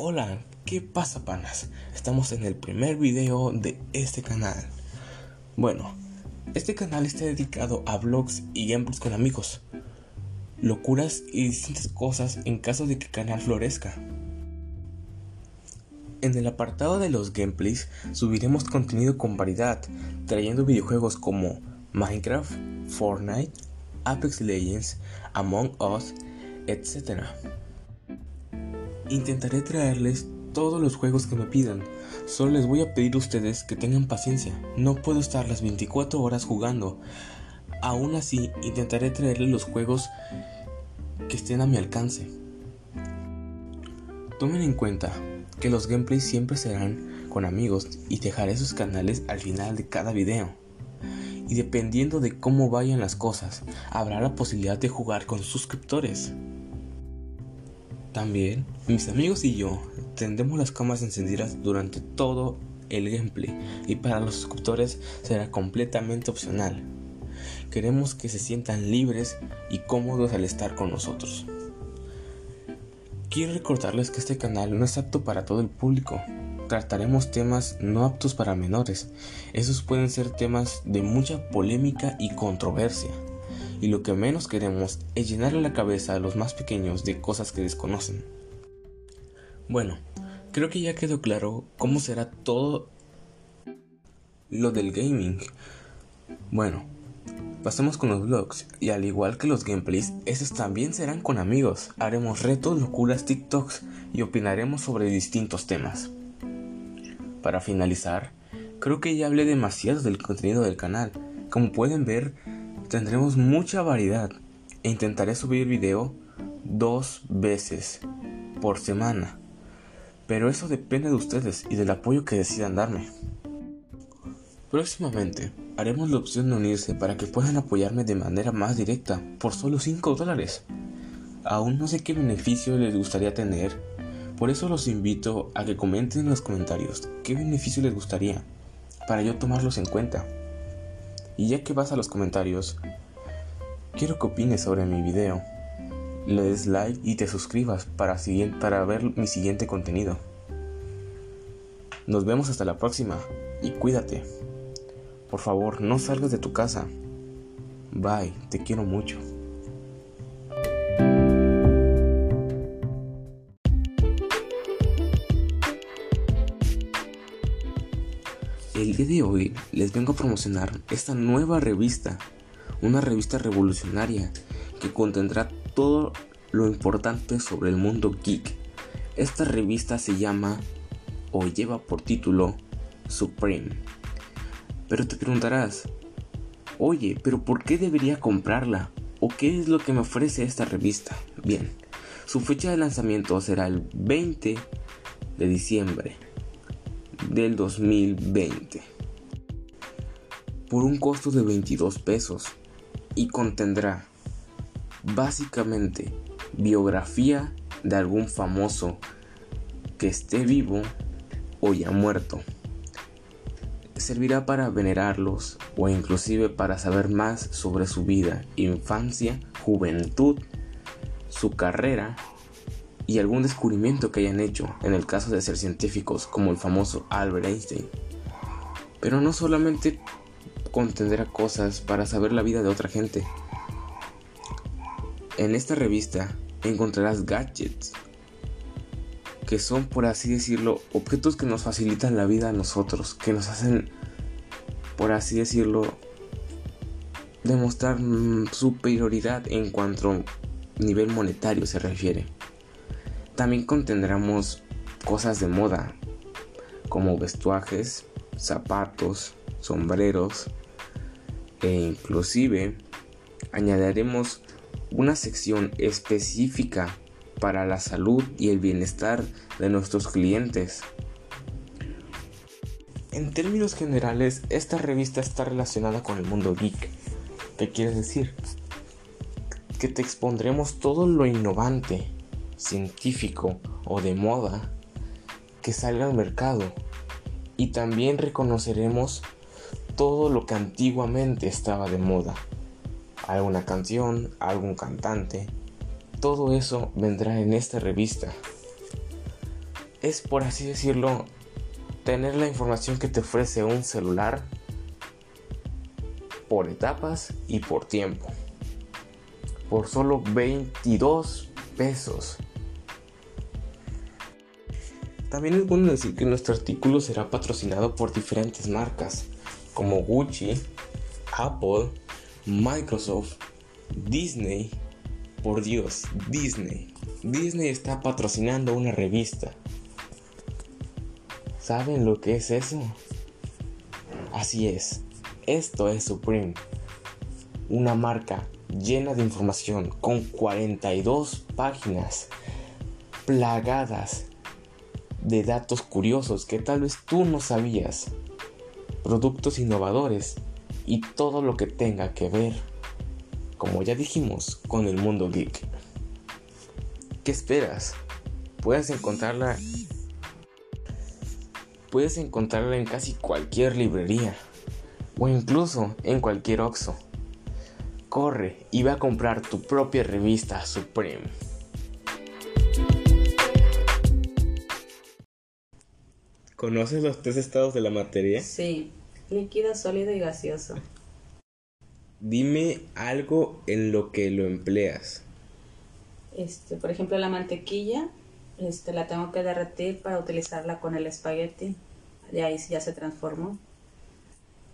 Hola, ¿qué pasa panas? Estamos en el primer video de este canal. Bueno, este canal está dedicado a vlogs y gameplays con amigos, locuras y distintas cosas en caso de que el canal florezca. En el apartado de los gameplays subiremos contenido con variedad, trayendo videojuegos como Minecraft, Fortnite, Apex Legends, Among Us, etc. Intentaré traerles todos los juegos que me pidan. Solo les voy a pedir a ustedes que tengan paciencia. No puedo estar las 24 horas jugando. Aún así, intentaré traerles los juegos que estén a mi alcance. Tomen en cuenta que los gameplays siempre serán con amigos y dejaré sus canales al final de cada video. Y dependiendo de cómo vayan las cosas, habrá la posibilidad de jugar con suscriptores. También, mis amigos y yo tendremos las cámaras encendidas durante todo el gameplay y para los suscriptores será completamente opcional. Queremos que se sientan libres y cómodos al estar con nosotros. Quiero recordarles que este canal no es apto para todo el público. Trataremos temas no aptos para menores. Esos pueden ser temas de mucha polémica y controversia y lo que menos queremos es llenarle la cabeza a los más pequeños de cosas que desconocen. Bueno, creo que ya quedó claro cómo será todo lo del gaming. Bueno, pasemos con los vlogs y al igual que los gameplays, esos también serán con amigos. Haremos retos, locuras, TikToks y opinaremos sobre distintos temas. Para finalizar, creo que ya hablé demasiado del contenido del canal. Como pueden ver, tendremos mucha variedad e intentaré subir video dos veces por semana. Pero eso depende de ustedes y del apoyo que decidan darme. Próximamente haremos la opción de unirse para que puedan apoyarme de manera más directa por solo 5 dólares. Aún no sé qué beneficio les gustaría tener, por eso los invito a que comenten en los comentarios qué beneficio les gustaría, para yo tomarlos en cuenta. Y ya que vas a los comentarios, quiero que opines sobre mi video. Le des like y te suscribas para, para ver mi siguiente contenido. Nos vemos hasta la próxima y cuídate. Por favor, no salgas de tu casa. Bye, te quiero mucho. El día de hoy les vengo a promocionar esta nueva revista, una revista revolucionaria que contendrá todo lo importante sobre el mundo geek. Esta revista se llama o lleva por título Supreme. Pero te preguntarás, oye, pero ¿por qué debería comprarla? ¿O qué es lo que me ofrece esta revista? Bien, su fecha de lanzamiento será el 20 de diciembre del 2020 por un costo de 22 pesos y contendrá básicamente biografía de algún famoso que esté vivo o ya muerto. Servirá para venerarlos o inclusive para saber más sobre su vida, infancia, juventud, su carrera y algún descubrimiento que hayan hecho, en el caso de ser científicos como el famoso Albert Einstein. Pero no solamente contendrá cosas para saber la vida de otra gente. En esta revista encontrarás gadgets, que son, por así decirlo, objetos que nos facilitan la vida a nosotros, que nos hacen, por así decirlo, demostrar mm, superioridad en cuanto a nivel monetario se refiere. También contendremos cosas de moda, como vestuajes, zapatos, sombreros e inclusive añadiremos una sección específica para la salud y el bienestar de nuestros clientes. En términos generales, esta revista está relacionada con el mundo geek. ¿Qué quiere decir? Que te expondremos todo lo innovante científico o de moda que salga al mercado y también reconoceremos todo lo que antiguamente estaba de moda. Alguna canción, algún cantante, todo eso vendrá en esta revista. es, por así decirlo, tener la información que te ofrece un celular por etapas y por tiempo. Por solo 22 También es bueno decir que nuestro artículo será patrocinado por diferentes marcas como Gucci, Apple, Microsoft, Disney. Por Dios, Disney. Disney está patrocinando una revista. ¿Saben lo que es eso? Así es, esto es Supreme. Una marca llena de información con 42 páginas plagadas de datos curiosos que tal vez tú no sabías, productos innovadores y todo lo que tenga que ver, como ya dijimos, con el mundo geek. ¿Qué esperas? Puedes encontrarla Puedes encontrarla en casi cualquier librería o incluso en cualquier Oxxo. Corre y ve a comprar tu propia revista Supreme. ¿Conoces los tres estados de la materia? Sí, líquido, sólido y gaseoso. Dime algo en lo que lo empleas. Este, por ejemplo, la mantequilla, este, la tengo que derretir para utilizarla con el espagueti. De ahí ya se transformó.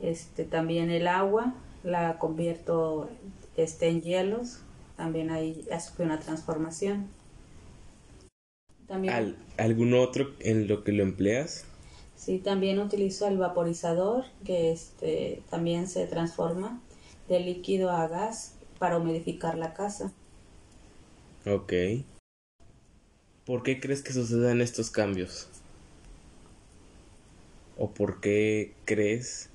Este, también el agua, la convierto este, en hielos. También ahí sufre una transformación. También, ¿Algún otro en lo que lo empleas? Sí, también utilizo el vaporizador, que este, también se transforma de líquido a gas para humidificar la casa. Ok. ¿Por qué crees que sucedan estos cambios? ¿O por qué crees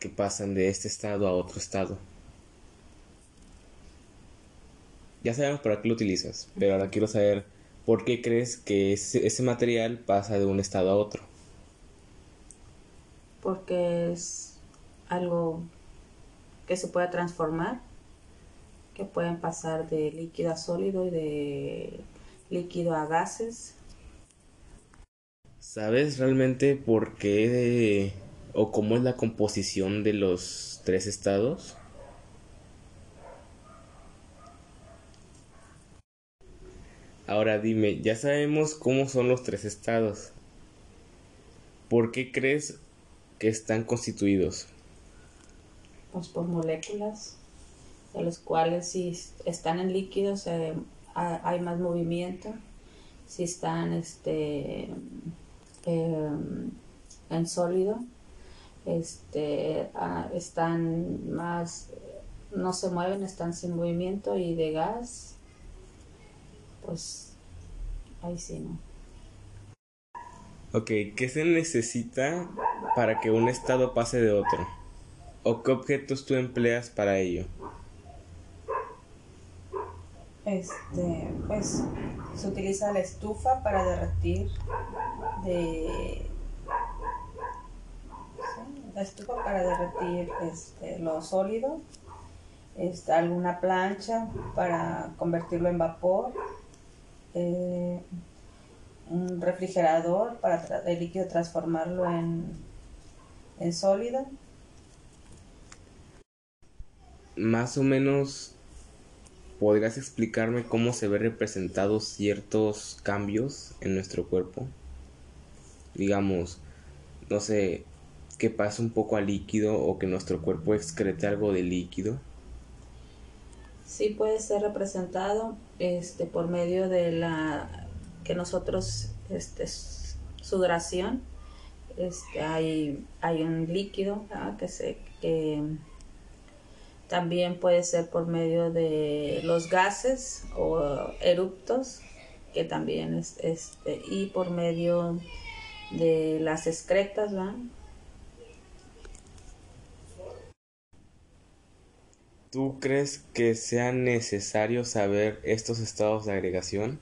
que pasan de este estado a otro estado? Ya sabemos para qué lo utilizas, pero ahora quiero saber por qué crees que ese material pasa de un estado a otro porque es algo que se puede transformar, que pueden pasar de líquido a sólido y de líquido a gases. ¿Sabes realmente por qué o cómo es la composición de los tres estados? Ahora dime, ya sabemos cómo son los tres estados. ¿Por qué crees que están constituidos? Pues por moléculas, de los cuales si están en líquidos hay más movimiento, si están este, em, en sólido, este, ah, están más, no se mueven, están sin movimiento y de gas, pues ahí sí, ¿no? Ok, ¿qué se necesita para que un estado pase de otro? ¿O qué objetos tú empleas para ello? Este, pues se utiliza la estufa para derretir de la estufa para derretir este, lo sólido, este, alguna plancha para convertirlo en vapor, eh, un refrigerador para el líquido transformarlo en, en sólido. Más o menos, ¿podrías explicarme cómo se ven representados ciertos cambios en nuestro cuerpo? Digamos, no sé, que pase un poco a líquido o que nuestro cuerpo excrete algo de líquido. Sí puede ser representado este, por medio de la que nosotros, este, sudoración, este, hay, hay un líquido que, se, que también puede ser por medio de los gases o eruptos, que también es, este, y por medio de las excretas, ¿Tú crees que sea necesario saber estos estados de agregación?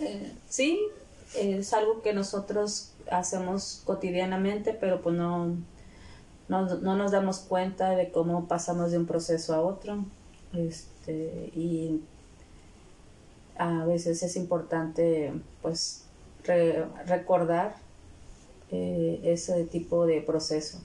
Eh, sí, es algo que nosotros hacemos cotidianamente, pero pues no, no, nos damos cuenta de cómo pasamos de un proceso a otro. este, y a veces es importante pues recordar eh, ese tipo de proceso